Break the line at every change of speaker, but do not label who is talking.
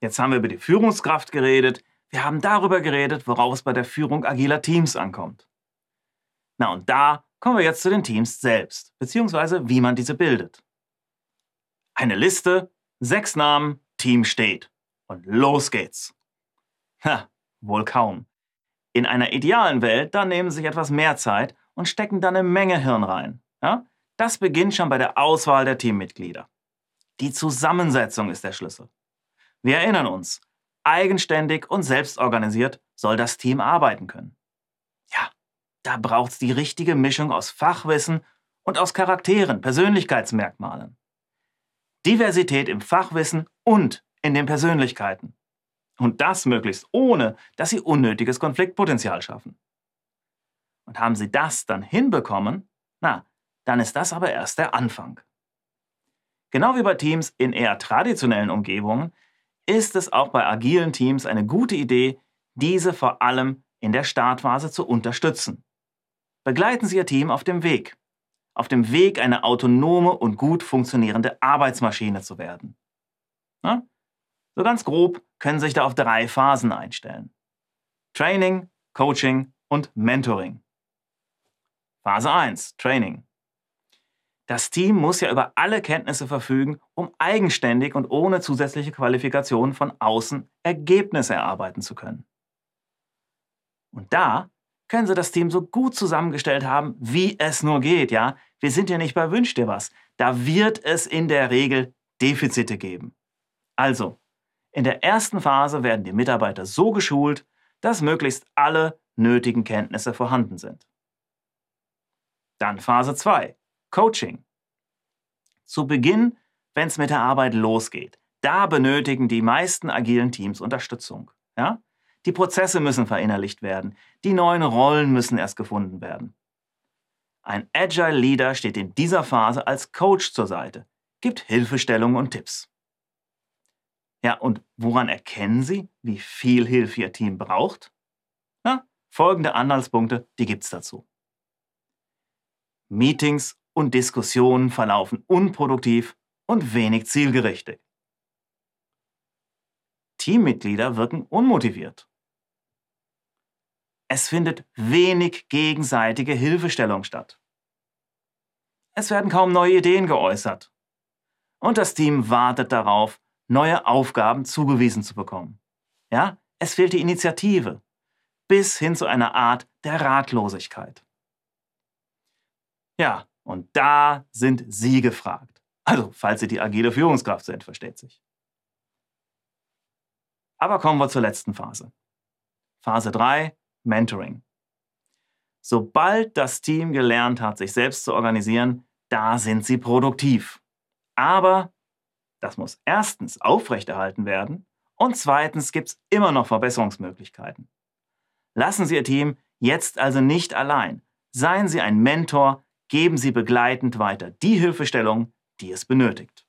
Jetzt haben wir über die Führungskraft geredet. Wir haben darüber geredet, worauf es bei der Führung agiler Teams ankommt. Na und da kommen wir jetzt zu den Teams selbst, beziehungsweise wie man diese bildet. Eine Liste, sechs Namen, Team steht. Und los geht's. Ha, wohl kaum. In einer idealen Welt, da nehmen sie sich etwas mehr Zeit und stecken dann eine Menge Hirn rein. Ja? Das beginnt schon bei der Auswahl der Teammitglieder. Die Zusammensetzung ist der Schlüssel. Wir erinnern uns, eigenständig und selbstorganisiert soll das Team arbeiten können. Ja, da braucht es die richtige Mischung aus Fachwissen und aus Charakteren, Persönlichkeitsmerkmalen. Diversität im Fachwissen und in den Persönlichkeiten. Und das möglichst ohne, dass sie unnötiges Konfliktpotenzial schaffen. Und haben sie das dann hinbekommen, na, dann ist das aber erst der Anfang. Genau wie bei Teams in eher traditionellen Umgebungen ist es auch bei agilen Teams eine gute Idee, diese vor allem in der Startphase zu unterstützen. Begleiten Sie Ihr Team auf dem Weg, auf dem Weg, eine autonome und gut funktionierende Arbeitsmaschine zu werden. Na? So ganz grob können Sie sich da auf drei Phasen einstellen. Training, Coaching und Mentoring. Phase 1, Training. Das Team muss ja über alle Kenntnisse verfügen, um eigenständig und ohne zusätzliche Qualifikationen von außen Ergebnisse erarbeiten zu können. Und da können Sie das Team so gut zusammengestellt haben, wie es nur geht, ja? Wir sind ja nicht bei Wünsch dir was. Da wird es in der Regel Defizite geben. Also, in der ersten Phase werden die Mitarbeiter so geschult, dass möglichst alle nötigen Kenntnisse vorhanden sind. Dann Phase 2, Coaching. Zu Beginn, wenn es mit der Arbeit losgeht, da benötigen die meisten agilen Teams Unterstützung. Ja? Die Prozesse müssen verinnerlicht werden, die neuen Rollen müssen erst gefunden werden. Ein Agile Leader steht in dieser Phase als Coach zur Seite, gibt Hilfestellungen und Tipps. Ja, und woran erkennen Sie, wie viel Hilfe Ihr Team braucht? Na, folgende Anhaltspunkte, die gibt's dazu. Meetings und Diskussionen verlaufen unproduktiv und wenig zielgerichtet. Teammitglieder wirken unmotiviert. Es findet wenig gegenseitige Hilfestellung statt. Es werden kaum neue Ideen geäußert. Und das Team wartet darauf, neue Aufgaben zugewiesen zu bekommen. Ja, es fehlt die Initiative bis hin zu einer Art der Ratlosigkeit. Ja, und da sind Sie gefragt. Also, falls Sie die agile Führungskraft sind, versteht sich. Aber kommen wir zur letzten Phase. Phase 3, Mentoring. Sobald das Team gelernt hat, sich selbst zu organisieren, da sind sie produktiv. Aber das muss erstens aufrechterhalten werden und zweitens gibt es immer noch Verbesserungsmöglichkeiten. Lassen Sie Ihr Team jetzt also nicht allein. Seien Sie ein Mentor, geben Sie begleitend weiter die Hilfestellung, die es benötigt.